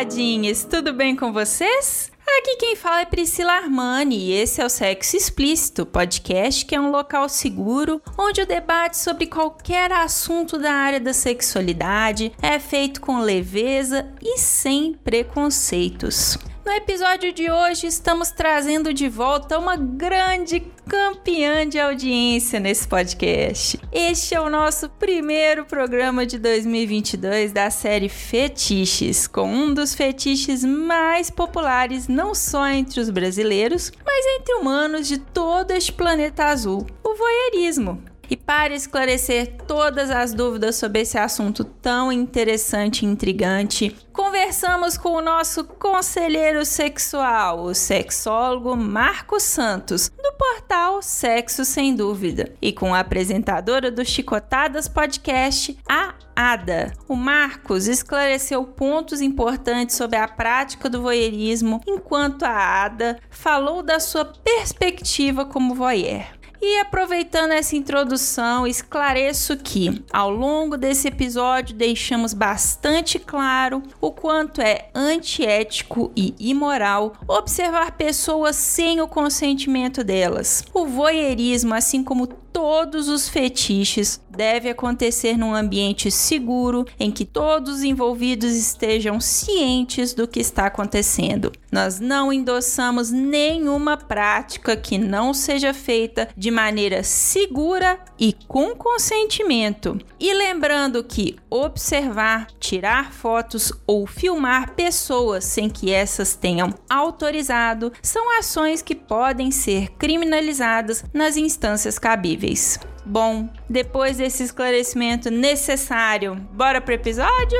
Olá, taradinhas! Tudo bem com vocês? Aqui quem fala é Priscila Armani e esse é o Sexo Explícito, podcast que é um local seguro onde o debate sobre qualquer assunto da área da sexualidade é feito com leveza e sem preconceitos. No episódio de hoje, estamos trazendo de volta uma grande campeã de audiência nesse podcast. Este é o nosso primeiro programa de 2022 da série Fetiches, com um dos fetiches mais populares não só entre os brasileiros, mas entre humanos de todo este planeta azul, o voyeurismo. E para esclarecer todas as dúvidas sobre esse assunto tão interessante e intrigante, conversamos com o nosso conselheiro sexual, o sexólogo Marcos Santos, do portal Sexo Sem Dúvida, e com a apresentadora do Chicotadas Podcast, a Ada. O Marcos esclareceu pontos importantes sobre a prática do voyeurismo, enquanto a Ada falou da sua perspectiva como voyeur. E aproveitando essa introdução, esclareço que ao longo desse episódio deixamos bastante claro o quanto é antiético e imoral observar pessoas sem o consentimento delas. O voyeurismo, assim como todos os fetiches deve acontecer num ambiente seguro em que todos os envolvidos estejam cientes do que está acontecendo. Nós não endossamos nenhuma prática que não seja feita de maneira segura e com consentimento. E lembrando que observar, tirar fotos ou filmar pessoas sem que essas tenham autorizado são ações que podem ser criminalizadas nas instâncias cabíveis. Bom, depois desse esclarecimento necessário, bora pro episódio?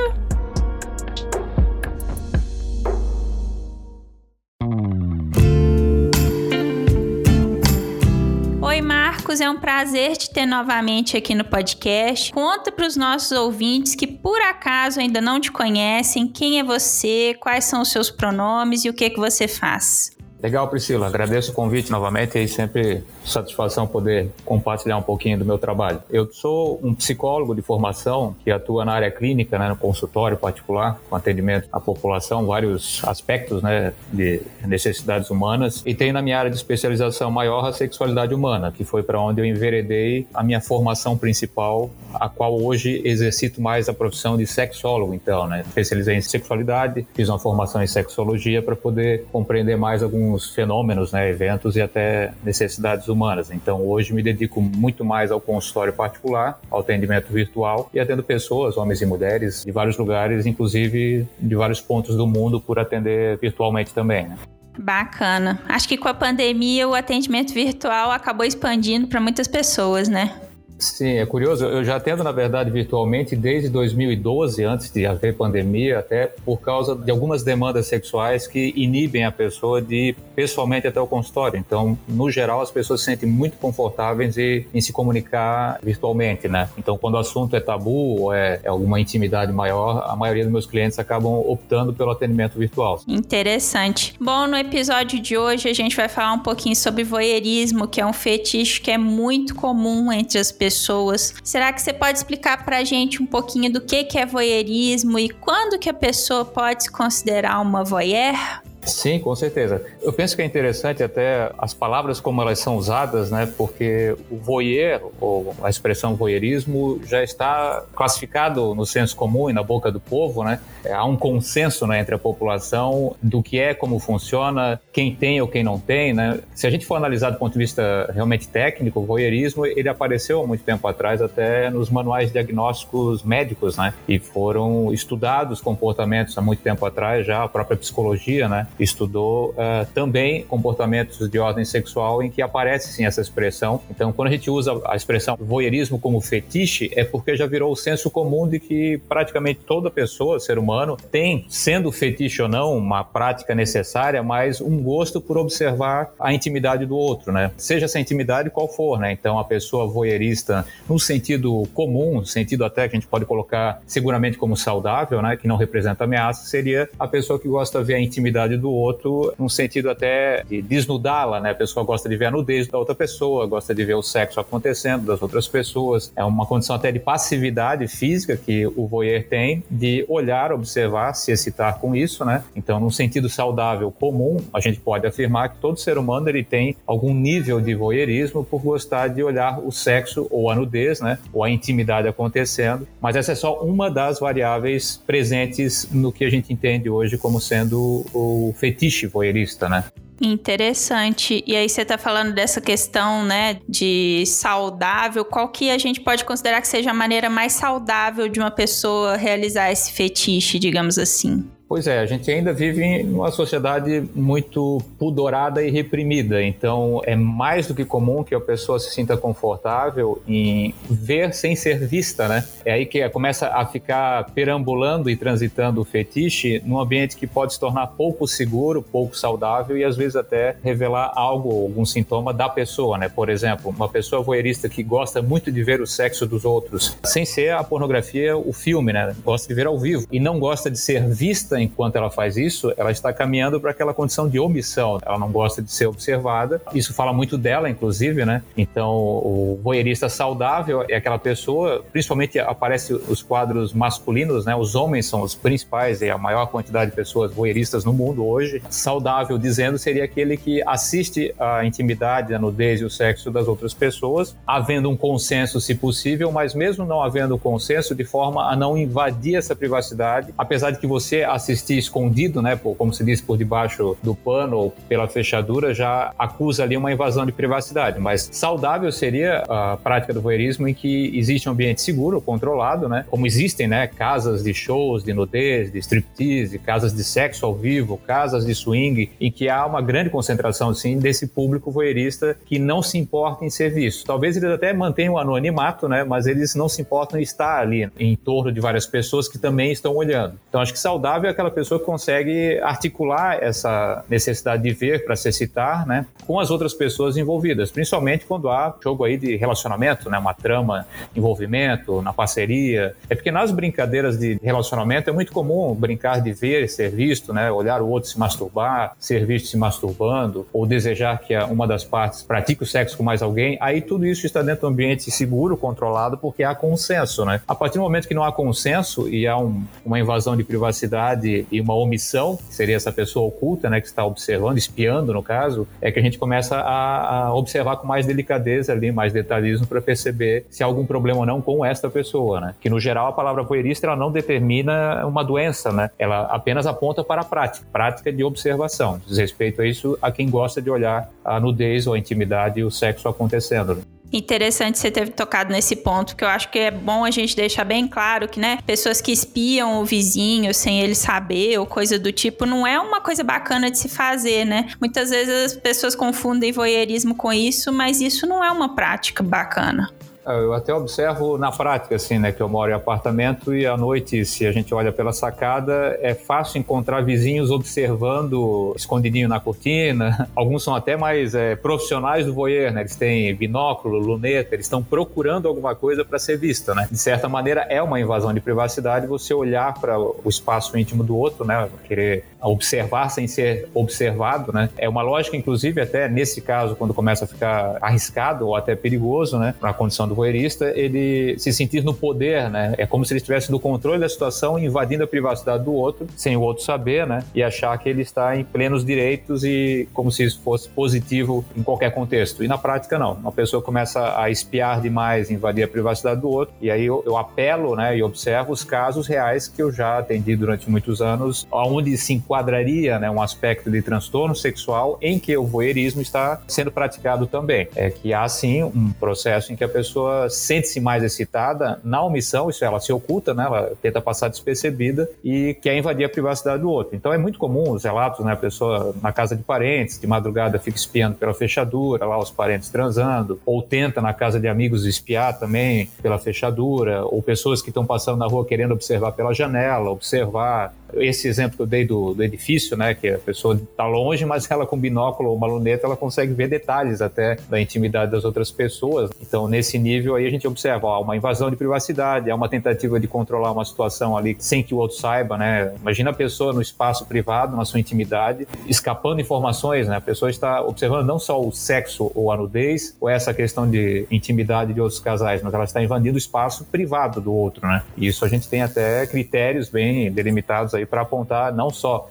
Oi, Marcos, é um prazer te ter novamente aqui no podcast. Conta para os nossos ouvintes que por acaso ainda não te conhecem, quem é você, quais são os seus pronomes e o que que você faz. Legal, Priscila. Agradeço o convite novamente e sempre satisfação poder compartilhar um pouquinho do meu trabalho. Eu sou um psicólogo de formação que atua na área clínica, né, no consultório particular, com atendimento à população, vários aspectos né, de necessidades humanas. E tenho na minha área de especialização maior a sexualidade humana, que foi para onde eu enveredei a minha formação principal, a qual hoje exercito mais a profissão de sexólogo. Então, né, especializei em sexualidade, fiz uma formação em sexologia para poder compreender mais alguns alguns fenômenos, né, eventos e até necessidades humanas. Então, hoje me dedico muito mais ao consultório particular, ao atendimento virtual e atendo pessoas, homens e mulheres, de vários lugares, inclusive de vários pontos do mundo, por atender virtualmente também. Né? Bacana. Acho que com a pandemia o atendimento virtual acabou expandindo para muitas pessoas, né? Sim, é curioso. Eu já atendo, na verdade, virtualmente desde 2012, antes de haver pandemia, até por causa de algumas demandas sexuais que inibem a pessoa de ir pessoalmente até o consultório. Então, no geral, as pessoas se sentem muito confortáveis em, em se comunicar virtualmente, né? Então, quando o assunto é tabu ou é, é alguma intimidade maior, a maioria dos meus clientes acabam optando pelo atendimento virtual. Interessante. Bom, no episódio de hoje a gente vai falar um pouquinho sobre voyeurismo, que é um fetiche que é muito comum entre as pessoas pessoas. Será que você pode explicar pra gente um pouquinho do que, que é voyeurismo e quando que a pessoa pode se considerar uma voyeur? Sim, com certeza. Eu penso que é interessante até as palavras como elas são usadas, né? Porque o voyeur, ou a expressão voyeurismo, já está classificado no senso comum e na boca do povo, né? É, há um consenso né, entre a população do que é, como funciona, quem tem ou quem não tem, né? Se a gente for analisar do ponto de vista realmente técnico, o voyeurismo, ele apareceu há muito tempo atrás até nos manuais diagnósticos médicos, né? E foram estudados comportamentos há muito tempo atrás já, a própria psicologia, né? Estudou uh, também comportamentos de ordem sexual em que aparece sim essa expressão. Então, quando a gente usa a expressão voyeurismo como fetiche, é porque já virou o senso comum de que praticamente toda pessoa, ser humano, tem, sendo fetiche ou não, uma prática necessária, mas um gosto por observar a intimidade do outro, né? Seja essa intimidade qual for, né? Então, a pessoa voyeurista, no sentido comum, sentido até que a gente pode colocar seguramente como saudável, né? Que não representa ameaça, seria a pessoa que gosta de ver a intimidade do outro, num sentido até de desnudá-la, né? A pessoa gosta de ver a nudez da outra pessoa, gosta de ver o sexo acontecendo das outras pessoas. É uma condição até de passividade física que o voyeur tem de olhar, observar, se excitar com isso, né? Então, num sentido saudável comum, a gente pode afirmar que todo ser humano ele tem algum nível de voyeurismo por gostar de olhar o sexo ou a nudez, né? Ou a intimidade acontecendo. Mas essa é só uma das variáveis presentes no que a gente entende hoje como sendo o fetiche voyeurista, né? Interessante. E aí você está falando dessa questão, né, de saudável. Qual que a gente pode considerar que seja a maneira mais saudável de uma pessoa realizar esse fetiche, digamos assim? Pois é, a gente ainda vive em uma sociedade muito pudorada e reprimida, então é mais do que comum que a pessoa se sinta confortável em ver sem ser vista, né? É aí que começa a ficar perambulando e transitando o fetiche num ambiente que pode se tornar pouco seguro, pouco saudável e às vezes até revelar algo, algum sintoma da pessoa, né? Por exemplo, uma pessoa voyeurista que gosta muito de ver o sexo dos outros, sem ser a pornografia, o filme, né? Gosta de ver ao vivo e não gosta de ser vista enquanto ela faz isso, ela está caminhando para aquela condição de omissão. Ela não gosta de ser observada. Isso fala muito dela, inclusive, né? Então, o voyeurista saudável é aquela pessoa, principalmente aparece os quadros masculinos, né? Os homens são os principais e a maior quantidade de pessoas voyeuristas no mundo hoje. Saudável, dizendo, seria aquele que assiste a intimidade, a nudez e o sexo das outras pessoas, havendo um consenso, se possível, mas mesmo não havendo consenso, de forma a não invadir essa privacidade, apesar de que você assista assistir escondido, né, por, como se diz, por debaixo do pano ou pela fechadura, já acusa ali uma invasão de privacidade. Mas saudável seria a prática do voyeurismo em que existe um ambiente seguro, controlado, né, como existem, né, casas de shows de nudez, de striptease, casas de sexo ao vivo, casas de swing, em que há uma grande concentração, sim, desse público voyeurista que não se importa em ser visto. Talvez eles até mantenham o anonimato, né, mas eles não se importam em estar ali em torno de várias pessoas que também estão olhando. Então acho que saudável é aquela pessoa que consegue articular essa necessidade de ver para se excitar, né, com as outras pessoas envolvidas, principalmente quando há jogo aí de relacionamento, né, uma trama, envolvimento, na parceria. É porque nas brincadeiras de relacionamento é muito comum brincar de ver, ser visto, né, olhar o outro se masturbar, ser visto se masturbando, ou desejar que uma das partes pratique o sexo com mais alguém. Aí tudo isso está dentro de um ambiente seguro, controlado, porque há consenso, né? A partir do momento que não há consenso e há um, uma invasão de privacidade e uma omissão, que seria essa pessoa oculta, né, que está observando, espiando no caso, é que a gente começa a, a observar com mais delicadeza ali, mais detalhismo para perceber se há algum problema ou não com esta pessoa, né? Que no geral a palavra voyeurista ela não determina uma doença, né? Ela apenas aponta para a prática, prática de observação. Diz respeito a isso a quem gosta de olhar a nudez ou a intimidade e o sexo acontecendo. Interessante você ter tocado nesse ponto, que eu acho que é bom a gente deixar bem claro que, né, pessoas que espiam o vizinho sem ele saber ou coisa do tipo, não é uma coisa bacana de se fazer, né? Muitas vezes as pessoas confundem voyeurismo com isso, mas isso não é uma prática bacana. É, eu até observo na prática, assim, né, que eu moro em apartamento e à noite, se a gente olha pela sacada, é fácil encontrar vizinhos observando escondidinho na cortina. Alguns são até mais é, profissionais do voyeur, né? Eles têm binóculo, luneta, eles estão procurando alguma coisa para ser vista, né? De certa maneira, é uma invasão de privacidade você olhar para o espaço íntimo do outro, né? Querer observar sem ser observado, né? É uma lógica, inclusive, até nesse caso, quando começa a ficar arriscado ou até perigoso, né? Na condição do voyeurista, ele se sentir no poder, né? É como se ele estivesse no controle da situação, invadindo a privacidade do outro, sem o outro saber, né? E achar que ele está em plenos direitos e como se isso fosse positivo em qualquer contexto. E na prática, não. Uma pessoa começa a espiar demais, invadir a privacidade do outro, e aí eu, eu apelo, né? E observo os casos reais que eu já atendi durante muitos anos, onde se enquadraria né, um aspecto de transtorno sexual em que o voyeurismo está sendo praticado também. É que há sim um processo em que a pessoa sente-se mais excitada na omissão, isso ela se oculta, né, ela tenta passar despercebida e quer invadir a privacidade do outro. Então é muito comum os relatos, né, a pessoa na casa de parentes, de madrugada fica espiando pela fechadura, lá os parentes transando, ou tenta na casa de amigos espiar também pela fechadura, ou pessoas que estão passando na rua querendo observar pela janela, observar esse exemplo que eu dei do, do edifício, né, que a pessoa está longe, mas ela com binóculo ou uma luneta, ela consegue ver detalhes até da intimidade das outras pessoas. Então, nesse nível aí a gente observa ó, uma invasão de privacidade, é uma tentativa de controlar uma situação ali sem que o outro saiba, né? Imagina a pessoa no espaço privado, na sua intimidade, escapando informações, né? A pessoa está observando não só o sexo ou a nudez, ou essa questão de intimidade de outros casais, mas ela está invadindo o espaço privado do outro, né? E isso a gente tem até critérios bem delimitados aí para apontar não só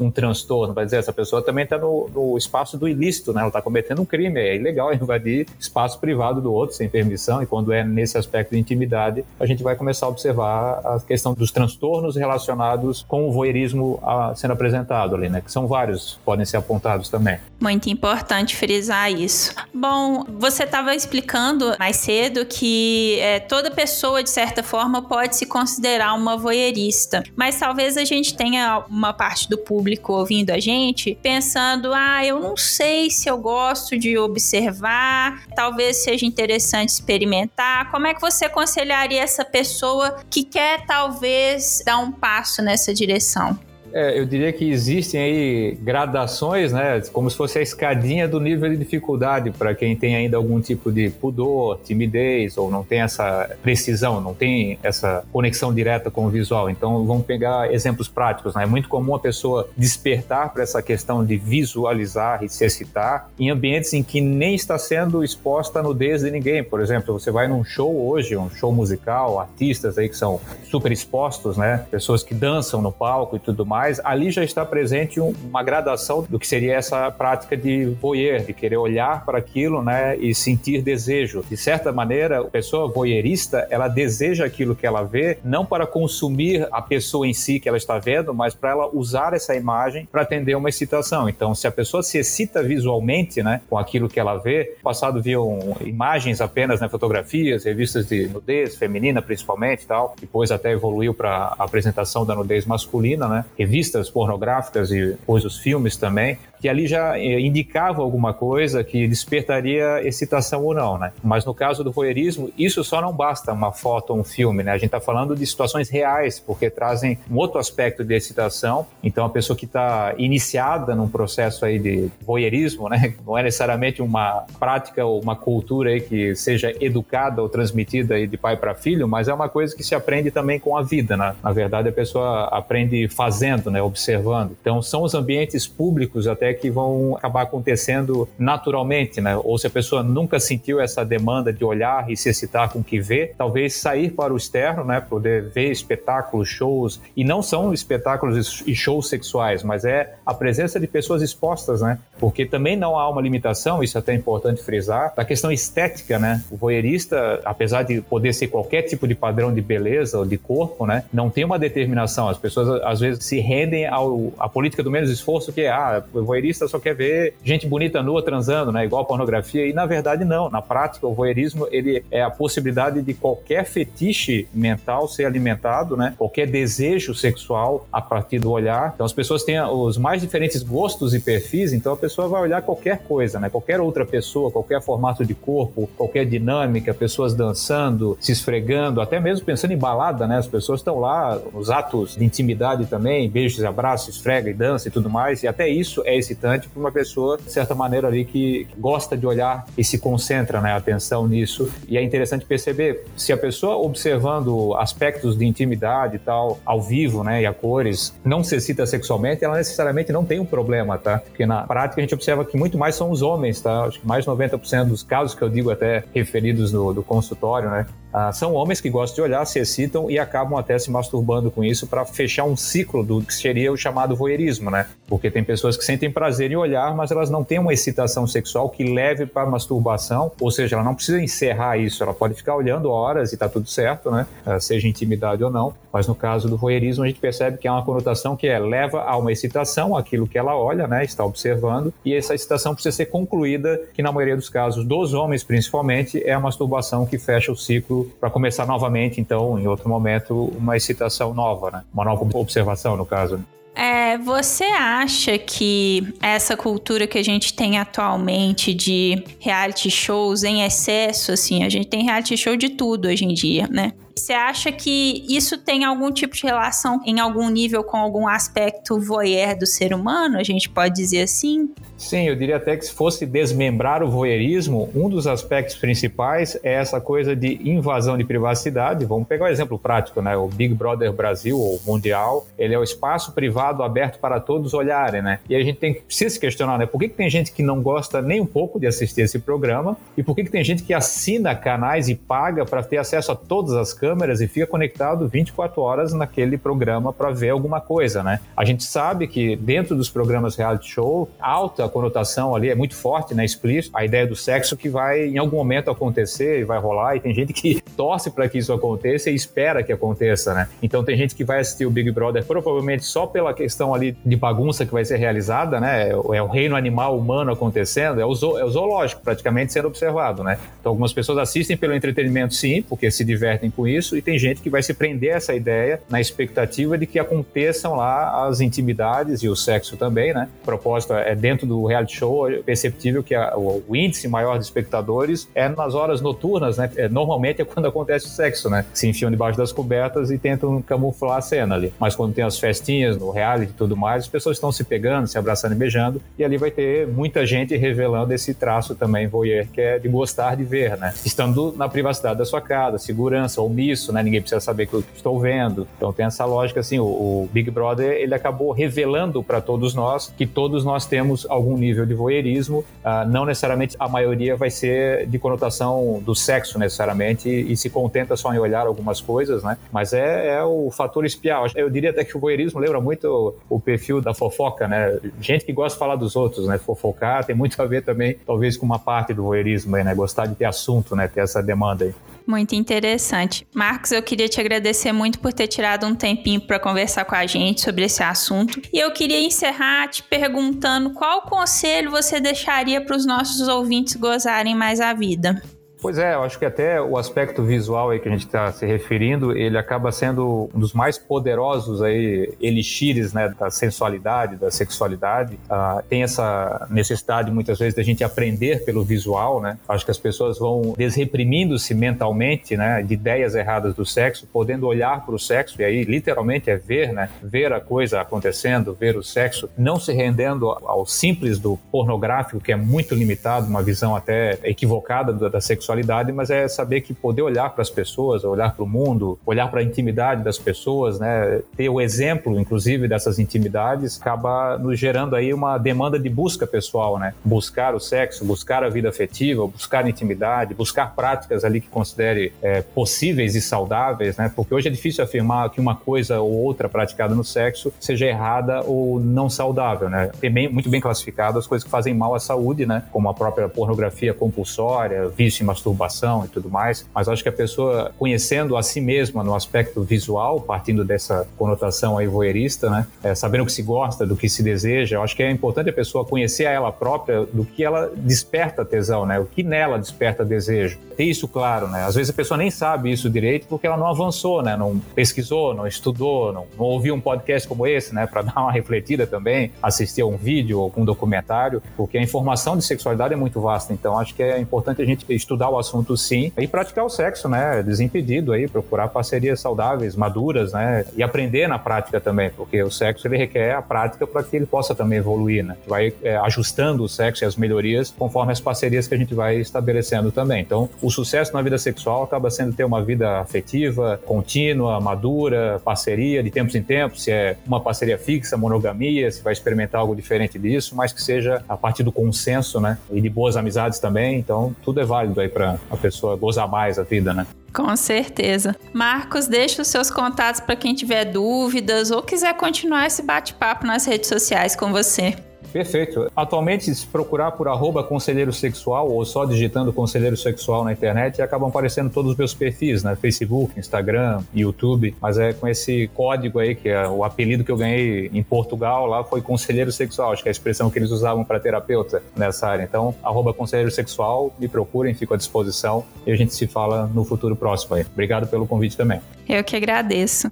um transtorno, vai dizer, essa pessoa também está no, no, espaço do ilícito, né? Ela está cometendo um crime, é ilegal invadir espaço privado do outro sem permissão, e quando é nesse aspecto de intimidade, a gente vai começar a observar a questão dos transtornos relacionados com o voyeurismo a, sendo apresentado ali, né? Que são vários, podem ser apontados também. Muito importante frisar isso. Bom, você estava explicando mais cedo que é, toda pessoa, de certa forma, pode se considerar uma voyeurista, mas talvez a gente tenha uma parte do público público ouvindo a gente, pensando: ah, eu não sei se eu gosto de observar, talvez seja interessante experimentar. Como é que você aconselharia essa pessoa que quer talvez dar um passo nessa direção? É, eu diria que existem aí gradações, né? Como se fosse a escadinha do nível de dificuldade para quem tem ainda algum tipo de pudor, timidez, ou não tem essa precisão, não tem essa conexão direta com o visual. Então, vamos pegar exemplos práticos, né? É muito comum a pessoa despertar para essa questão de visualizar e se excitar em ambientes em que nem está sendo exposta a nudez de ninguém. Por exemplo, você vai num show hoje, um show musical, artistas aí que são super expostos, né? Pessoas que dançam no palco e tudo mais mas ali já está presente uma gradação do que seria essa prática de voyeur, de querer olhar para aquilo, né, e sentir desejo. De certa maneira, a pessoa voyeurista, ela deseja aquilo que ela vê, não para consumir a pessoa em si que ela está vendo, mas para ela usar essa imagem para atender uma excitação. Então, se a pessoa se excita visualmente, né, com aquilo que ela vê, no passado viam imagens apenas, né, fotografias, revistas de nudez feminina principalmente, tal. Depois até evoluiu para a apresentação da nudez masculina, né? Revistas pornográficas e depois os filmes também, que ali já eh, indicava alguma coisa que despertaria excitação ou não, né? Mas no caso do voyeurismo, isso só não basta uma foto ou um filme, né? A gente está falando de situações reais, porque trazem um outro aspecto de excitação. Então, a pessoa que está iniciada num processo aí de voyeurismo, né? Não é necessariamente uma prática ou uma cultura aí que seja educada ou transmitida aí de pai para filho, mas é uma coisa que se aprende também com a vida, né? Na verdade, a pessoa aprende fazendo, né? Observando. Então, são os ambientes públicos até que vão acabar acontecendo naturalmente, né? Ou se a pessoa nunca sentiu essa demanda de olhar e se excitar com o que vê, talvez sair para o externo, né? Poder ver espetáculos, shows, e não são espetáculos e shows sexuais, mas é a presença de pessoas expostas, né? Porque também não há uma limitação, isso é até importante frisar, da questão estética, né? O voyeurista, apesar de poder ser qualquer tipo de padrão de beleza ou de corpo, né? Não tem uma determinação. As pessoas às vezes se rendem ao, à política do menos esforço, que é, ah, o voyeurista só quer ver gente bonita nua transando, né? Igual pornografia. E na verdade não. Na prática, o voyeurismo ele é a possibilidade de qualquer fetiche mental ser alimentado, né? Qualquer desejo sexual a partir do olhar. Então as pessoas têm os mais diferentes gostos e perfis. Então a pessoa vai olhar qualquer coisa, né? Qualquer outra pessoa, qualquer formato de corpo, qualquer dinâmica, pessoas dançando, se esfregando, até mesmo pensando em balada, né? As pessoas estão lá nos atos de intimidade também, beijos abraços, esfrega e dança e tudo mais. E até isso é excitante para uma pessoa, de certa maneira, ali que gosta de olhar e se concentra, né, a atenção nisso. E é interessante perceber se a pessoa observando aspectos de intimidade e tal, ao vivo, né, e a cores, não se excita sexualmente, ela necessariamente não tem um problema, tá? Porque na prática a gente observa que muito mais são os homens, tá? Acho que mais de 90% dos casos que eu digo até referidos no, do consultório, né, Ah, são homens que gostam de olhar, se excitam e acabam até se masturbando com isso para fechar um ciclo do que seria o chamado voyeurismo, né? Porque tem pessoas que sentem prazer em olhar, mas elas não têm uma excitação sexual que leve para masturbação, ou seja, ela não precisa encerrar isso, ela pode ficar olhando horas e tá tudo certo, né? Ah, seja intimidade ou não. Mas no caso do voyeurismo, a gente percebe que é uma conotação que é leva a uma excitação, aquilo que ela olha, né? Está observando, e essa excitação precisa ser concluída, que na maioria dos casos, dos homens principalmente, é a masturbação que fecha o ciclo para começar novamente, então, em outro momento, uma excitação nova, né? Uma nova observação, no caso. É, você acha que essa cultura que a gente tem atualmente de reality shows em excesso, assim, a gente tem reality show de tudo hoje em dia, né? Você acha que isso tem algum tipo de relação em algum nível com algum aspecto voyeur do ser humano? A gente pode dizer assim? Sim, eu diria até que se fosse desmembrar o voyeurismo, um dos aspectos principais é essa coisa de invasão de privacidade. Vamos pegar um exemplo prático, né? O Big Brother Brasil, ou Mundial, ele é o espaço privado aberto para todos olharem, né? E a gente tem que se questionar, né? Por que, que tem gente que não gosta nem um pouco de assistir esse programa? E por que, que tem gente que assina canais e paga para ter acesso a todas as câmeras e fica conectado 24 horas naquele programa para ver alguma coisa, né? A gente sabe que dentro dos programas reality show, alta conotação ali é muito forte, né, explícito, a ideia do sexo que vai em algum momento acontecer e vai rolar, e tem gente que torce para que isso aconteça e espera que aconteça, né? Então tem gente que vai assistir o Big Brother provavelmente só pela questão ali de bagunça que vai ser realizada, né? É o reino animal humano acontecendo, é o, zo é o zoológico praticamente sendo observado, né? Então algumas pessoas assistem pelo entretenimento sim, porque se divertem com isso, e tem gente que vai se prender a essa ideia na expectativa de que aconteçam lá as intimidades e o sexo também, né? O propósito é dentro do reality show é perceptível que a, o, o, índice maior de espectadores é nas horas noturnas, né? É, normalmente é quando acontece o sexo, né? Se enfiam debaixo das cobertas e tentam camuflar a cena ali. Mas quando tem as festinhas no reality e tudo mais, as pessoas estão se pegando, se abraçando e beijando, e ali vai ter muita gente revelando esse traço também voyeur, que é de gostar de ver, né? Estando na privacidade da sua casa, segurança, omisso, né? Ninguém precisa saber que eu estou vendo. Então tem essa lógica assim, o, o Big Brother, ele acabou revelando para todos nós que todos nós temos algum nível de voyeurismo, uh, não necessariamente a maioria vai ser de conotação do sexo necessariamente e, e se contenta só em olhar algumas coisas, né? Mas é, é, o fator espiar. Eu diria até que o voyeurismo lembra muito o, o, perfil da fofoca, né? Gente que gosta de falar dos outros, né? Fofocar tem muito a ver também, talvez, com uma parte do voyeurismo, aí, né? Gostar de ter assunto, né? Ter essa demanda aí. Muito interessante. Marcos, eu queria te agradecer muito por ter tirado um tempinho para conversar com a gente sobre esse assunto. E eu queria encerrar te perguntando qual conselho você deixaria para os nossos ouvintes gozarem mais a vida. Pois é, eu acho que até o aspecto visual aí que a gente está se referindo, ele acaba sendo um dos mais poderosos aí elixires, né, da sensualidade, da sexualidade. Ah, tem essa necessidade muitas vezes da gente aprender pelo visual, né? Acho que as pessoas vão desreprimindo-se mentalmente, né, de ideias erradas do sexo, podendo olhar para o sexo e aí literalmente é ver, né, ver a coisa acontecendo, ver o sexo, não se rendendo ao simples do pornográfico que é muito limitado, uma visão até equivocada da sexualidade sexualidade, mas é saber que poder olhar para as pessoas, olhar para o mundo, olhar para a intimidade das pessoas, né, ter o exemplo, inclusive, dessas intimidades, acaba nos gerando aí uma demanda de busca pessoal, né? Buscar o sexo, buscar a vida afetiva, buscar intimidade, buscar práticas ali que considere é, possíveis e saudáveis, né? Porque hoje é difícil afirmar que uma coisa ou outra praticada no sexo seja errada ou não saudável, né? Tem bem, muito bem classificado as coisas que fazem mal à saúde, né? Como a própria pornografia compulsória, vício em masturbação e tudo mais, mas acho que a pessoa conhecendo a si mesma no aspecto visual, partindo dessa conotação aí voyeurista, né, é, sabendo o que se gosta, do que se deseja, acho que é importante a pessoa conhecer a ela própria do que ela desperta tesão, né, o que nela desperta desejo. Ter isso claro, né, às vezes a pessoa nem sabe isso direito porque ela não avançou, né, não pesquisou, não estudou, não, não ouviu um podcast como esse, né, para dar uma refletida também, assistir a um vídeo ou um documentário, porque a informação de sexualidade é muito vasta, então acho que é importante a gente estudar o assunto sim e praticar o sexo, né? Desimpedido aí, procurar parcerias saudáveis, maduras, né? E aprender na prática também, porque o sexo ele requer a prática para que ele possa também evoluir, né? Vai é, ajustando o sexo e as melhorias conforme as parcerias que a gente vai estabelecendo também. Então, o sucesso na vida sexual acaba sendo ter uma vida afetiva, contínua, madura, parceria de tempos em tempos, se é uma parceria fixa, monogamia, se vai experimentar algo diferente disso, mas que seja a partir do consenso, né? E de boas amizades também. Então, tudo é válido aí para para a pessoa gozar mais a vida, né? Com certeza. Marcos, deixa os seus contatos para quem tiver dúvidas ou quiser continuar esse bate-papo nas redes sociais com você. Perfeito. Atualmente, se procurar por arroba conselheiro sexual ou só digitando conselheiro sexual na internet, acabam aparecendo todos os meus perfis, né? Facebook, Instagram, YouTube. Mas é com esse código aí, que é o apelido que eu ganhei em Portugal, lá foi conselheiro sexual. Acho que é a expressão que eles usavam para terapeuta nessa área. Então, arroba conselheiro sexual, me procurem, fico à disposição e a gente se fala no futuro próximo aí. Obrigado pelo convite também. Eu que agradeço.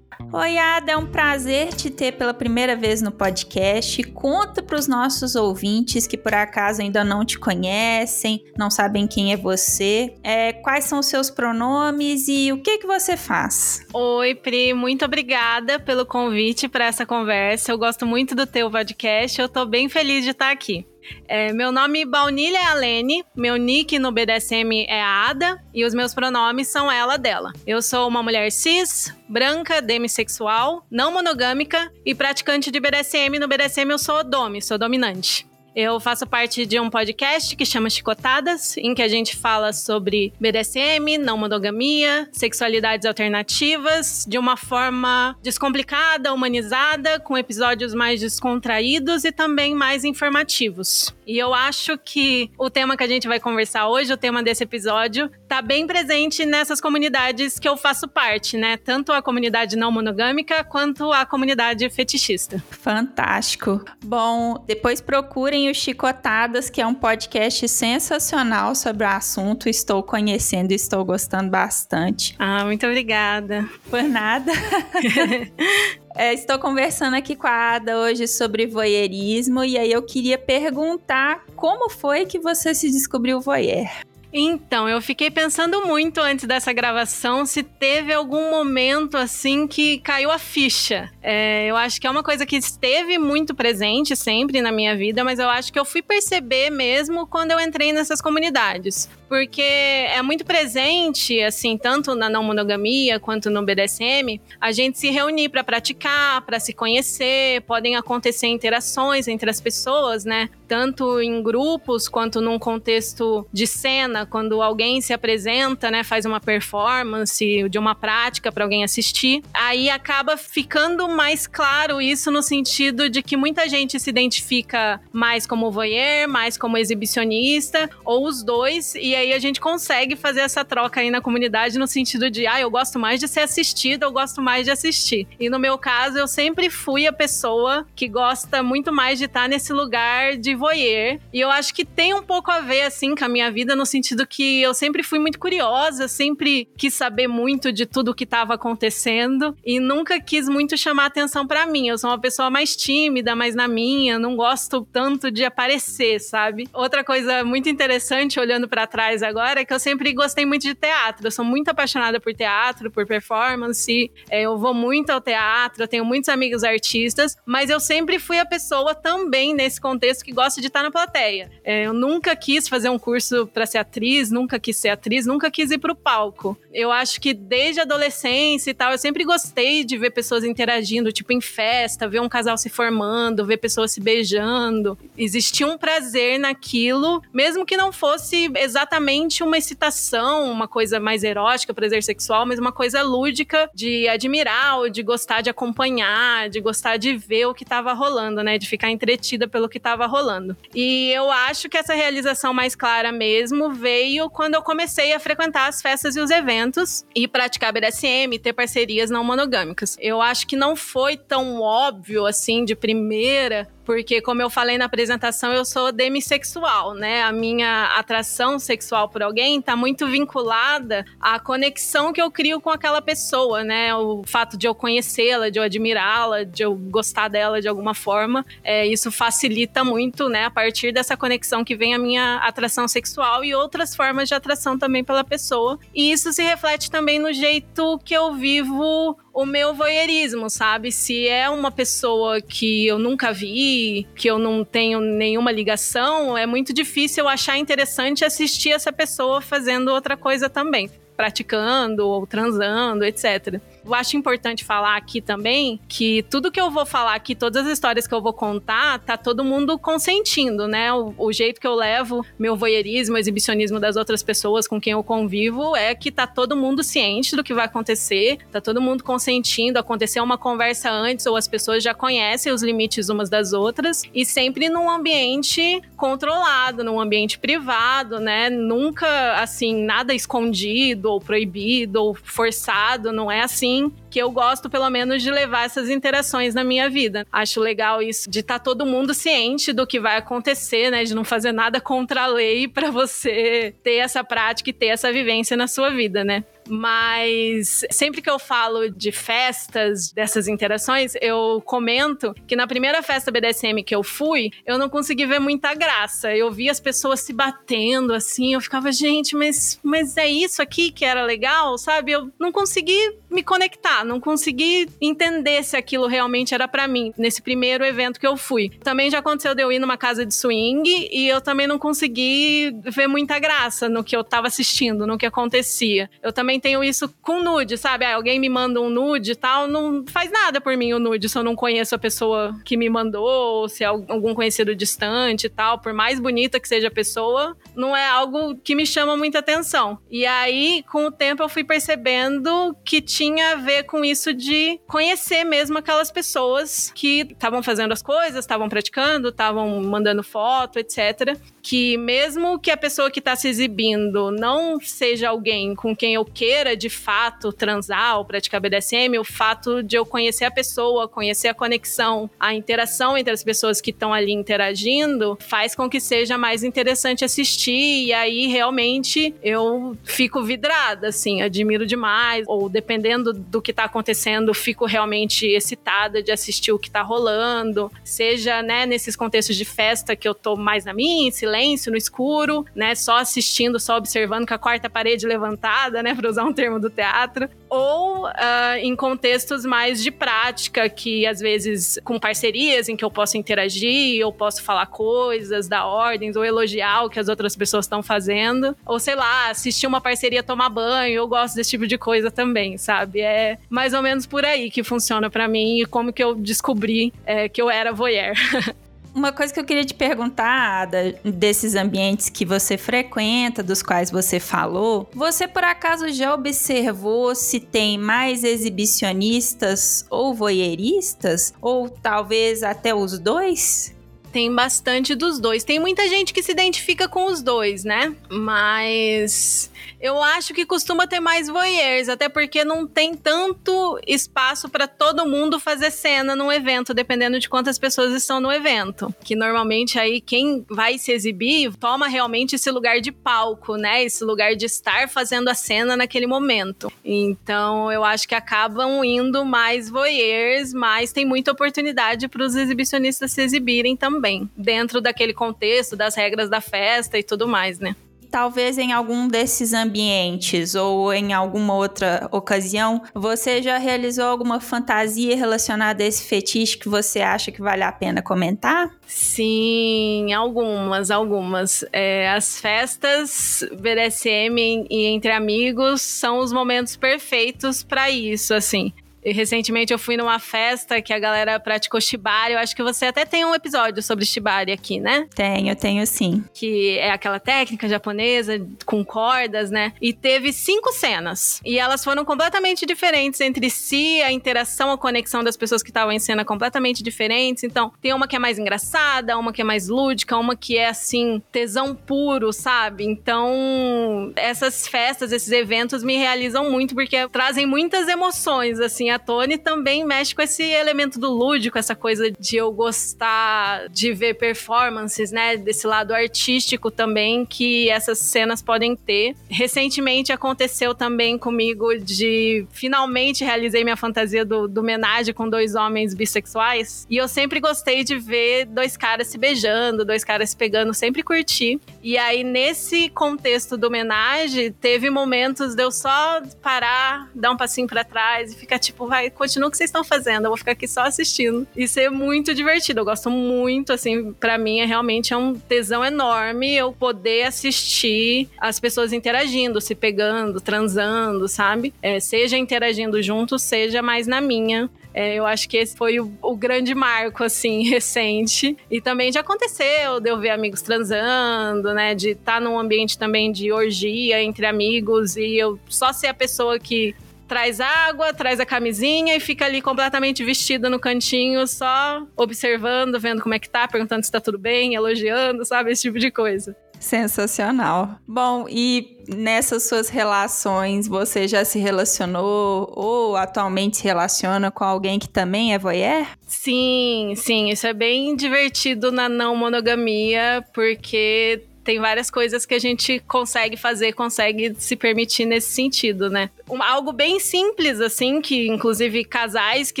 Oi, Ada, é um prazer te ter pela primeira vez no podcast. Conta para os nossos ouvintes que por acaso ainda não te conhecem, não sabem quem é você, é, quais são os seus pronomes e o que que você faz. Oi, Pri, muito obrigada pelo convite para essa conversa. Eu gosto muito do teu podcast, eu estou bem feliz de estar aqui. É, meu nome Baunilha é Alene, meu nick no BDSM é Ada e os meus pronomes são ela, dela. Eu sou uma mulher cis, branca, demissexual, não monogâmica e praticante de BDSM. No BDSM eu sou domi, sou dominante. Eu faço parte de um podcast que chama Chicotadas, em que a gente fala sobre BDSM, não monogamia, sexualidades alternativas, de uma forma descomplicada, humanizada, com episódios mais descontraídos e também mais informativos. E eu acho que o tema que a gente vai conversar hoje, o tema desse episódio, tá bem presente nessas comunidades que eu faço parte, né? Tanto a comunidade não monogâmica quanto a comunidade fetichista. Fantástico. Bom, depois procurem o Chicotadas, que é um podcast sensacional sobre o assunto. Estou conhecendo e estou gostando bastante. Ah, muito obrigada. Por nada. É, estou conversando aqui com a Ada hoje sobre voyeurismo e aí eu queria perguntar como foi que você se descobriu voyeur? Então, eu fiquei pensando muito antes dessa gravação se teve algum momento assim que caiu a ficha. É, eu acho que é uma coisa que esteve muito presente sempre na minha vida, mas eu acho que eu fui perceber mesmo quando eu entrei nessas comunidades porque é muito presente, assim, tanto na não monogamia quanto no BDSM, a gente se reunir para praticar, para se conhecer, podem acontecer interações entre as pessoas, né? Tanto em grupos quanto num contexto de cena, quando alguém se apresenta, né, faz uma performance de uma prática para alguém assistir, aí acaba ficando mais claro isso no sentido de que muita gente se identifica mais como voyeur, mais como exibicionista, ou os dois, e aí aí a gente consegue fazer essa troca aí na comunidade no sentido de, ah, eu gosto mais de ser assistida, eu gosto mais de assistir. E no meu caso, eu sempre fui a pessoa que gosta muito mais de estar nesse lugar de voyeur. E eu acho que tem um pouco a ver, assim, com a minha vida, no sentido que eu sempre fui muito curiosa, sempre quis saber muito de tudo o que estava acontecendo e nunca quis muito chamar atenção para mim. Eu sou uma pessoa mais tímida, mais na minha, não gosto tanto de aparecer, sabe? Outra coisa muito interessante, olhando para trás, faz agora é que eu sempre gostei muito de teatro. Eu sou muito apaixonada por teatro, por performance. É, eu vou muito ao teatro, eu tenho muitos amigos artistas, mas eu sempre fui a pessoa também nesse contexto que gosta de estar na plateia. É, eu nunca quis fazer um curso para ser atriz, nunca quis ser atriz, nunca quis ir pro palco. Eu acho que desde adolescência e tal, eu sempre gostei de ver pessoas interagindo, tipo em festa, ver um casal se formando, ver pessoas se beijando. Existia um prazer naquilo, mesmo que não fosse exatamente necessariamente uma excitação, uma coisa mais erótica, prazer sexual, mas uma coisa lúdica de admirar, ou de gostar de acompanhar, de gostar de ver o que estava rolando, né? De ficar entretida pelo que estava rolando. E eu acho que essa realização mais clara mesmo veio quando eu comecei a frequentar as festas e os eventos e praticar BDSM, ter parcerias não monogâmicas. Eu acho que não foi tão óbvio assim de primeira porque como eu falei na apresentação, eu sou demissexual, né? A minha atração sexual por alguém está muito vinculada à conexão que eu crio com aquela pessoa, né? O fato de eu conhecê-la, de eu admirá-la, de eu gostar dela de alguma forma, é, isso facilita muito, né? A partir dessa conexão que vem a minha atração sexual e outras formas de atração também pela pessoa. E isso se reflete também no jeito que eu vivo o meu voyeurismo, sabe? Se é uma pessoa que eu nunca vi, que eu não tenho nenhuma ligação, é muito difícil eu achar interessante assistir essa pessoa fazendo outra coisa também, praticando ou transando, etc. eu acho importante falar aqui também que tudo que eu vou falar aqui, todas as histórias que eu vou contar, tá todo mundo consentindo, né? O, o jeito que eu levo meu voyeurismo, exibicionismo das outras pessoas com quem eu convivo é que tá todo mundo ciente do que vai acontecer, tá todo mundo consentindo, aconteceu uma conversa antes ou as pessoas já conhecem os limites umas das outras e sempre num ambiente controlado, num ambiente privado, né? Nunca assim, nada escondido ou proibido ou forçado, não é assim que eu gosto, pelo menos, de levar essas interações na minha vida. Acho legal isso de estar tá todo mundo ciente do que vai acontecer, né? De não fazer nada contra a lei para você ter essa prática e ter essa vivência na sua vida, né? Mas sempre que eu falo de festas, dessas interações, eu comento que na primeira festa BDSM que eu fui, eu não consegui ver muita graça. Eu vi as pessoas se batendo assim, eu ficava, gente, mas, mas é isso aqui que era legal, sabe? Eu não consegui me conectar, não consegui entender se aquilo realmente era para mim nesse primeiro evento que eu fui. Também já aconteceu de eu ir numa casa de swing e eu também não consegui ver muita graça no que eu tava assistindo, no que acontecia. Eu também também tenho isso com nude, sabe? Ah, alguém me manda um nude e tal, não faz nada por mim o nude se eu não conheço a pessoa que me mandou, ou se é algum conhecido distante e tal. Por mais bonita que seja a pessoa, não é algo que me chama muita atenção. E aí, com o tempo, eu fui percebendo que tinha a ver com isso de conhecer mesmo aquelas pessoas que estavam fazendo as coisas, estavam praticando, estavam mandando foto, etc. Que mesmo que a pessoa que está se exibindo não seja alguém com quem eu queira de fato transar ou praticar BDSM, o fato de eu conhecer a pessoa, conhecer a conexão, a interação entre as pessoas que estão ali interagindo, faz com que seja mais interessante assistir. E aí realmente eu fico vidrada, assim, admiro demais. Ou dependendo do que tá acontecendo, fico realmente excitada de assistir o que tá rolando. Seja, né, nesses contextos de festa que eu tô mais na minha, silêncio, no escuro, né, só assistindo, só observando com a quarta parede levantada, né, para usar um termo do teatro, ou uh, em contextos mais de prática, que às vezes com parcerias em que eu posso interagir, eu posso falar coisas, dar ordens, ou elogiar o que as outras pessoas estão fazendo, ou sei lá, assistir uma parceria tomar banho, eu gosto desse tipo de coisa também, sabe? É mais ou menos por aí que funciona para mim e como que eu descobri é, que eu era voyeur. Uma coisa que eu queria te perguntar, Ada, desses ambientes que você frequenta, dos quais você falou, você por acaso já observou se tem mais exibicionistas ou voyeuristas? Ou talvez até os dois? Tem bastante dos dois. Tem muita gente que se identifica com os dois, né? Mas eu acho que costuma ter mais voyeurs, até porque não tem tanto espaço para todo mundo fazer cena no evento, dependendo de quantas pessoas estão no evento. Que normalmente aí quem vai se exibir toma realmente esse lugar de palco, né? Esse lugar de estar fazendo a cena naquele momento. Então eu acho que acabam indo mais voyeurs, mas tem muita oportunidade para os exibicionistas se exibirem também, dentro daquele contexto, das regras da festa e tudo mais, né? Talvez em algum desses ambientes ou em alguma outra ocasião, você já realizou alguma fantasia relacionada a esse fetiche que você acha que vale a pena comentar? Sim, algumas, algumas. É, as festas BDSM e entre amigos são os momentos perfeitos para isso, assim. E recentemente eu fui numa festa que a galera praticou shibari. Eu acho que você até tem um episódio sobre shibari aqui, né? Tenho, tenho sim. Que é aquela técnica japonesa com cordas, né? E teve cinco cenas. E elas foram completamente diferentes entre si, a interação, a conexão das pessoas que estavam em cena completamente diferentes. Então, tem uma que é mais engraçada, uma que é mais lúdica, uma que é assim, tesão puro, sabe? Então, essas festas, esses eventos me realizam muito porque trazem muitas emoções, assim, Tony também mexe com esse elemento do lúdico, essa coisa de eu gostar de ver performances, né? Desse lado artístico também que essas cenas podem ter. Recentemente aconteceu também comigo de finalmente realizei minha fantasia do, do homenagem com dois homens bissexuais. E eu sempre gostei de ver dois caras se beijando, dois caras se pegando, sempre curti. E aí, nesse contexto do homenagem, teve momentos de eu só parar, dar um passinho para trás e ficar tipo, tipo, vai, continua o que vocês estão fazendo, eu vou ficar aqui só assistindo. Isso é muito divertido. Eu gosto muito, assim, para mim é realmente é um tesão enorme eu poder assistir as pessoas interagindo, se pegando, transando, sabe? É, seja interagindo junto, seja mais na minha. É, eu acho que esse foi o, o, grande marco, assim, recente. E também já aconteceu de eu ver amigos transando, né? De estar tá num ambiente também de orgia entre amigos e eu só ser a pessoa que traz água, traz a camisinha e fica ali completamente vestida no cantinho, só observando, vendo como é que tá, perguntando se tá tudo bem, elogiando, sabe? Esse tipo de coisa. Sensacional. Bom, e nessas suas relações, você já se relacionou ou atualmente se relaciona com alguém que também é voyeur? Sim, sim, isso é bem divertido na não monogamia, porque tem várias coisas que a gente consegue fazer, consegue se permitir nesse sentido, né? Um, algo bem simples, assim, que inclusive casais que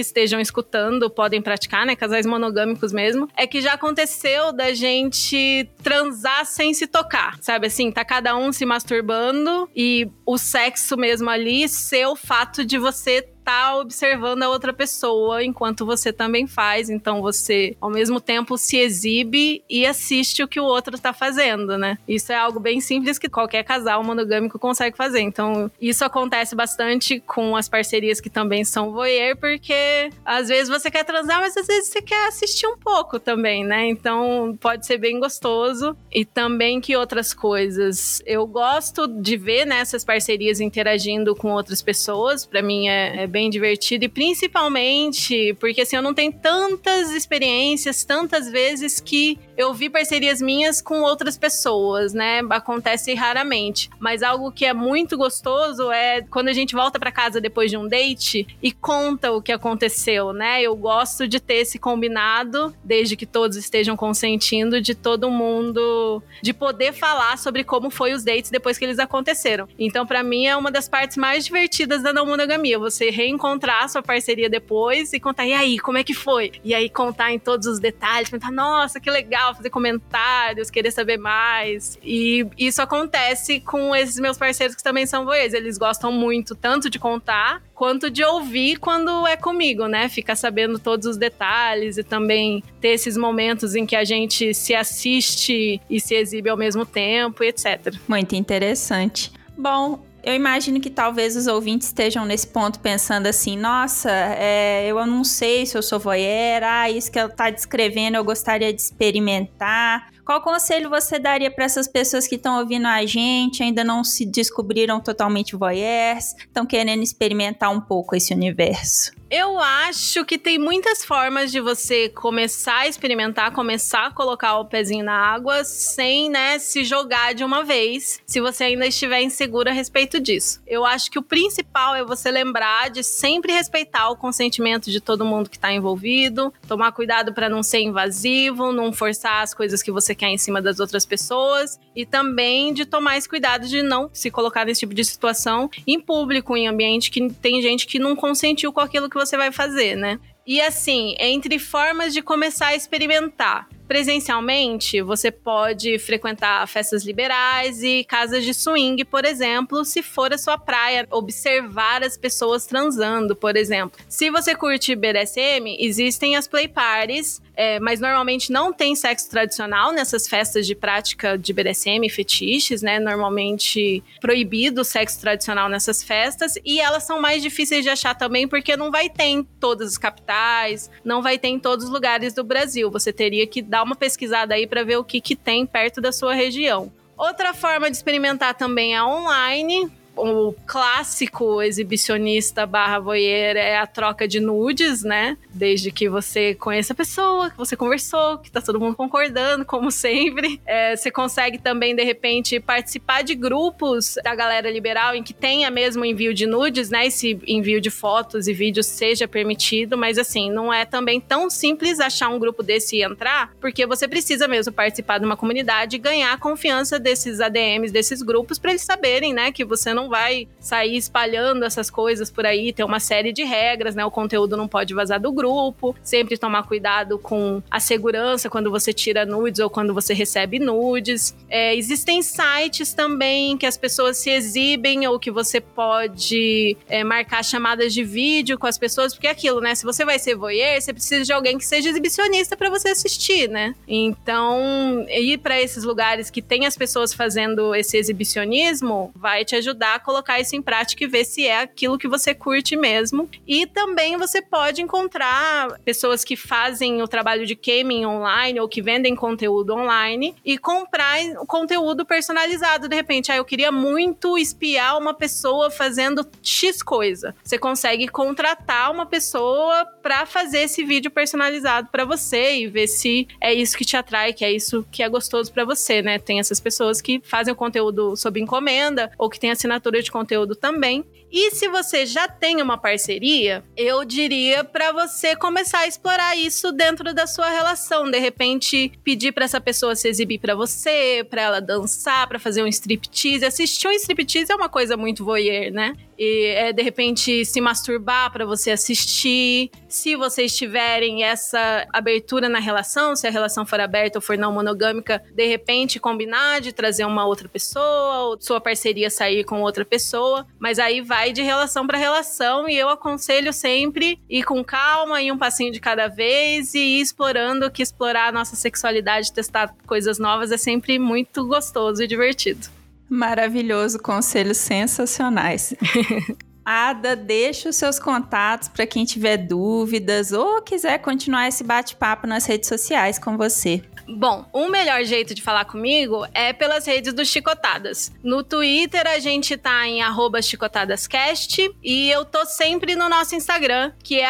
estejam escutando podem praticar, né? Casais monogâmicos mesmo, é que já aconteceu da gente transar sem se tocar, sabe? Assim, tá cada um se masturbando e o sexo mesmo ali ser o fato de você tá observando a outra pessoa enquanto você também faz. Então você, ao mesmo tempo, se exibe e assiste o que o outro tá fazendo, né? Isso é algo bem simples que qualquer casal monogâmico consegue fazer. Então, isso acontece bastante com as parcerias que também são voyeur, porque às vezes você quer transar, mas às vezes você quer assistir um pouco também, né? Então, pode ser bem gostoso. E também que outras coisas. Eu gosto de ver nessas né, parcerias interagindo com outras pessoas. Para mim é, é bem divertido e principalmente porque assim eu não tenho tantas experiências, tantas vezes que eu vi parcerias minhas com outras pessoas, né? Acontece raramente, mas algo que é muito gostoso é quando a gente volta para casa depois de um date e conta o que aconteceu, né? Eu gosto de ter esse combinado, desde que todos estejam consentindo, de todo mundo de poder falar sobre como foi os dates depois que eles aconteceram. Então, para mim é uma das partes mais divertidas da não monogamia, você reencontrar sua parceria depois e contar, e aí, como é que foi? E aí contar em todos os detalhes, contar, nossa, que legal, fazer comentários, querer saber mais. E isso acontece com esses meus parceiros que também são voyeurs. Eles gostam muito tanto de contar quanto de ouvir quando é comigo, né? Ficar sabendo todos os detalhes e também ter esses momentos em que a gente se assiste e se exibe ao mesmo tempo, etc. Muito interessante. Bom, eu imagino que talvez os ouvintes estejam nesse ponto pensando assim: nossa, é, eu não sei se eu sou voyeur, ah, isso que ela está descrevendo eu gostaria de experimentar. Qual conselho você daria para essas pessoas que estão ouvindo a gente, ainda não se descobriram totalmente voyeurs, estão querendo experimentar um pouco esse universo? Eu acho que tem muitas formas de você começar a experimentar, começar a colocar o pezinho na água sem, né, se jogar de uma vez, se você ainda estiver inseguro a respeito disso. Eu acho que o principal é você lembrar de sempre respeitar o consentimento de todo mundo que está envolvido, tomar cuidado para não ser invasivo, não forçar as coisas que você quer em cima das outras pessoas e também de tomar esse cuidado de não se colocar nesse tipo de situação em público, em ambiente que tem gente que não consentiu com aquilo que você vai fazer, né? E assim, entre formas de começar a experimentar. Presencialmente, você pode frequentar festas liberais e casas de swing, por exemplo, se for a sua praia, observar as pessoas transando, por exemplo. Se você curte BDSM, existem as play parties, é, mas normalmente não tem sexo tradicional nessas festas de prática de BDSM e fetiches, né? Normalmente proibido o sexo tradicional nessas festas e elas são mais difíceis de achar também porque não vai ter em todas as capitais, não vai ter em todos os lugares do Brasil. Você teria que dá uma pesquisada aí para ver o que, que tem perto da sua região. Outra forma de experimentar também é online o clássico exibicionista barra voyeur é a troca de nudes, né? Desde que você conheça a pessoa, que você conversou, que tá todo mundo concordando, como sempre. É, você consegue também, de repente, participar de grupos da galera liberal em que tenha mesmo envio de nudes, né? Esse envio de fotos e vídeos seja permitido, mas assim, não é também tão simples achar um grupo desse e entrar, porque você precisa mesmo participar de uma comunidade e ganhar a confiança desses ADMs, desses grupos, para eles saberem, né, que você não não vai sair espalhando essas coisas por aí, tem uma série de regras, né? O conteúdo não pode vazar do grupo, sempre tomar cuidado com a segurança quando você tira nudes ou quando você recebe nudes. É, existem sites também que as pessoas se exibem ou que você pode é, marcar chamadas de vídeo com as pessoas, porque é aquilo, né? Se você vai ser voyeur, você precisa de alguém que seja exibicionista para você assistir, né? Então, ir para esses lugares que tem as pessoas fazendo esse exibicionismo vai te ajudar a colocar isso em prática e ver se é aquilo que você curte mesmo. E também você pode encontrar pessoas que fazem o trabalho de gaming online ou que vendem conteúdo online e comprar conteúdo personalizado. De repente, ah, eu queria muito espiar uma pessoa fazendo X coisa. Você consegue contratar uma pessoa para fazer esse vídeo personalizado para você e ver se é isso que te atrai, que é isso que é gostoso para você, né? Tem essas pessoas que fazem o conteúdo sob encomenda ou que tem assinatura de conteúdo também. E se você já tem uma parceria, eu diria para você começar a explorar isso dentro da sua relação. De repente, pedir para essa pessoa se exibir para você, para ela dançar, para fazer um striptease. Assistir um striptease é uma coisa muito voyeur, né? E é, de repente se masturbar para você assistir. Se vocês tiverem essa abertura na relação, se a relação for aberta ou for não monogâmica, de repente combinar de trazer uma outra pessoa, ou sua parceria sair com outra pessoa. Mas aí vai vai de relação para relação e eu aconselho sempre ir com calma e um passinho de cada vez e ir explorando que explorar a nossa sexualidade, testar coisas novas é sempre muito gostoso e divertido. Maravilhoso, conselhos sensacionais. Ada, deixa os seus contatos para quem tiver dúvidas ou quiser continuar esse bate-papo nas redes sociais com você. Bom, o melhor jeito de falar comigo é pelas redes do Chicotadas. No Twitter a gente tá em chicotadascast e eu tô sempre no nosso Instagram, que é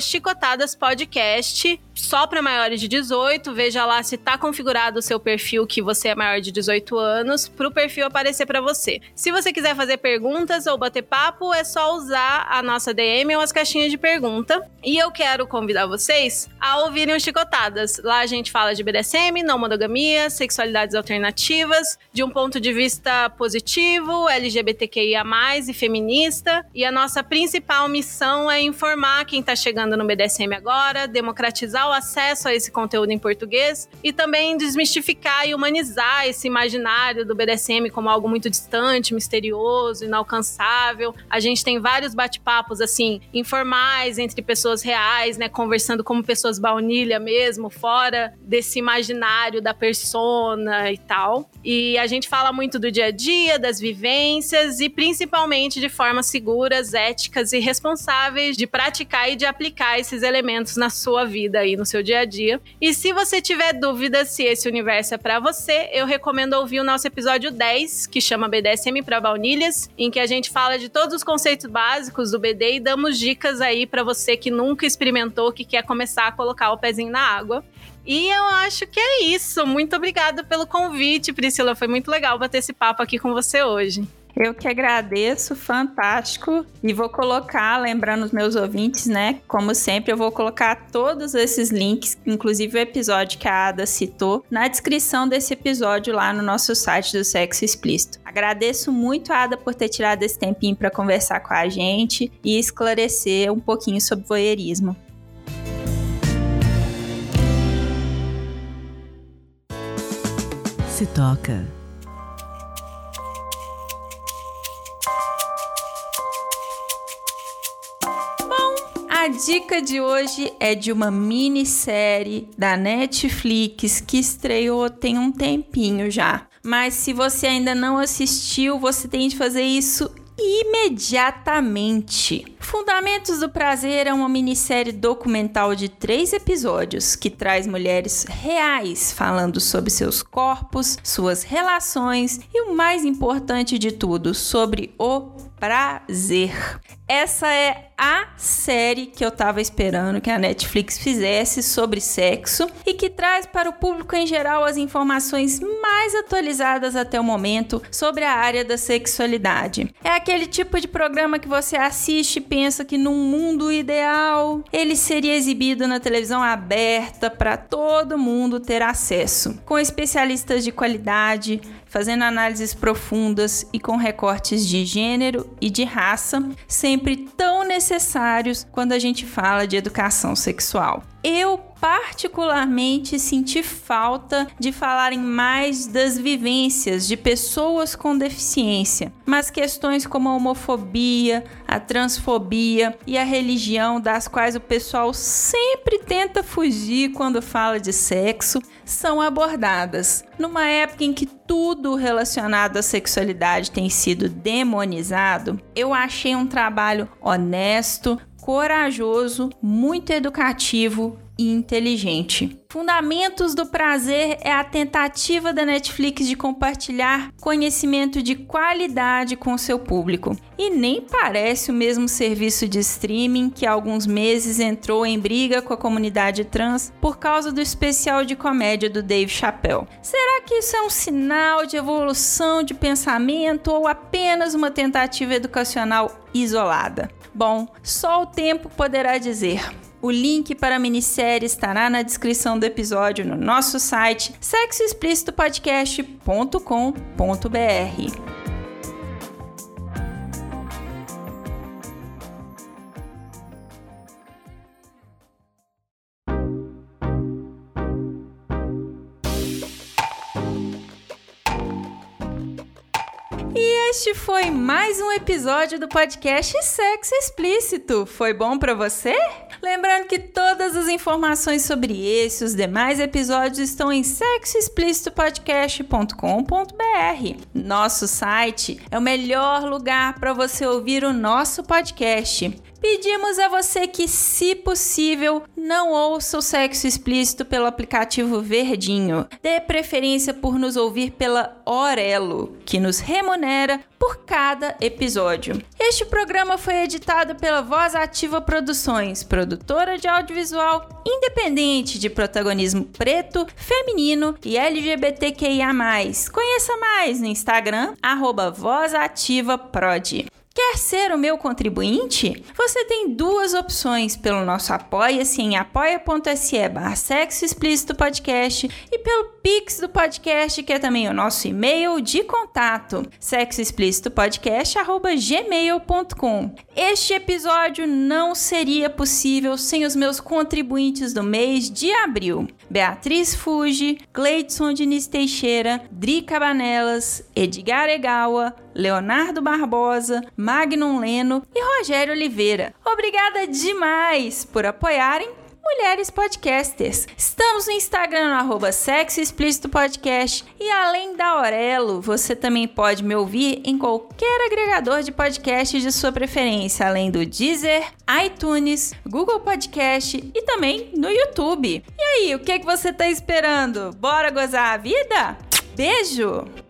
chicotadaspodcast só para maiores de 18. Veja lá se tá configurado o seu perfil que você é maior de 18 anos, para o perfil aparecer para você. Se você quiser fazer perguntas ou bater papo, é só usar a nossa DM ou as caixinhas de pergunta. E eu quero convidar vocês a ouvirem o Chicotadas. Lá a gente fala de BDSM, não monogamia, sexualidades alternativas, de um ponto de vista positivo, LGBTQIA+, e feminista. E a nossa principal missão é informar quem tá chegando no BDSM agora, democratizar o acesso a esse conteúdo em português e também desmistificar e humanizar esse imaginário do BDSM como algo muito distante, misterioso, inalcançável. A gente tem vários bate-papos assim informais entre pessoas reais, né, conversando como pessoas baunilha mesmo, fora desse imaginário da persona e tal. E a gente fala muito do dia a dia, das vivências e principalmente de formas seguras, éticas e responsáveis de praticar e de aplicar esses elementos na sua vida aí no seu dia a dia. E se você tiver dúvida se esse universo é para você, eu recomendo ouvir o nosso episódio 10, que chama BDSM para baunilhas, em que a gente fala de todos os conceitos básicos do BD e damos dicas aí para você que nunca experimentou, que quer começar a colocar o pezinho na água. E eu acho que é isso. Muito obrigada pelo convite, Priscila. Foi muito legal bater esse papo aqui com você hoje. Eu que agradeço, fantástico. E vou colocar, lembrando os meus ouvintes, né? Como sempre, eu vou colocar todos esses links, inclusive o episódio que a Ada citou, na descrição desse episódio lá no nosso site do Sexo Explícito. Agradeço muito a Ada por ter tirado esse tempinho para conversar com a gente e esclarecer um pouquinho sobre voyeurismo. Se toca. A dica de hoje é de uma minissérie da Netflix que estreou tem um tempinho já. Mas se você ainda não assistiu, você tem de fazer isso imediatamente. Fundamentos do Prazer é uma minissérie documental de três episódios que traz mulheres reais falando sobre seus corpos, suas relações e o mais importante de tudo, sobre o prazer. Essa é a série que eu tava esperando que a Netflix fizesse sobre sexo e que traz para o público em geral as informações mais atualizadas até o momento sobre a área da sexualidade. É aquele tipo de programa que você assiste e pensa que num mundo ideal ele seria exibido na televisão aberta para todo mundo ter acesso, com especialistas de qualidade, fazendo análises profundas e com recortes de gênero e de raça, sempre tão necessários quando a gente fala de educação sexual. Eu particularmente senti falta de falarem mais das vivências de pessoas com deficiência, mas questões como a homofobia, a transfobia e a religião, das quais o pessoal sempre tenta fugir quando fala de sexo, são abordadas. Numa época em que tudo relacionado à sexualidade tem sido demonizado, eu achei um trabalho honesto, corajoso, muito educativo e inteligente. Fundamentos do Prazer é a tentativa da Netflix de compartilhar conhecimento de qualidade com seu público. E nem parece o mesmo serviço de streaming que há alguns meses entrou em briga com a comunidade trans por causa do especial de comédia do Dave Chappelle. Será que isso é um sinal de evolução de pensamento ou apenas uma tentativa educacional isolada? Bom, só o tempo poderá dizer. O link para a minissérie estará na descrição do episódio no nosso site sexoexplicitopodcast.com.br. Este foi mais um episódio do podcast Sexo Explícito. Foi bom para você? Lembrando que todas as informações sobre esse e os demais episódios estão em sexoexplicitopodcast.com.br. Nosso site é o melhor lugar para você ouvir o nosso podcast. Pedimos a você que, se possível, não ouça o sexo explícito pelo aplicativo Verdinho. Dê preferência por nos ouvir pela Orelo, que nos remunera por cada episódio. Este programa foi editado pela Voz Ativa Produções, produtora de audiovisual independente de protagonismo preto, feminino e LGBTQIA+. Conheça mais no Instagram, arroba VozAtivaProd. Quer ser o meu contribuinte? Você tem duas opções pelo nosso Apoia-se em apoia.se barra sexo explícito podcast e pelo Pix do podcast, que é também o nosso e-mail de contato, sexoexplicitopodcast.gmail.com. Este episódio não seria possível sem os meus contribuintes do mês de abril. Beatriz Fuji, Cleidson Diniz Teixeira, Dri Cabanelas, Edgar Egawa, Leonardo Barbosa, Magnum Leno e Rogério Oliveira. Obrigada demais por apoiarem Mulheres Podcasters. Estamos no Instagram no arroba Sexo Explícito Podcast e além da Aurelo, você também pode me ouvir em qualquer agregador de podcast de sua preferência, além do Deezer, iTunes, Google Podcast e também no YouTube. E aí, o que, é que você está esperando? Bora gozar a vida? Beijo!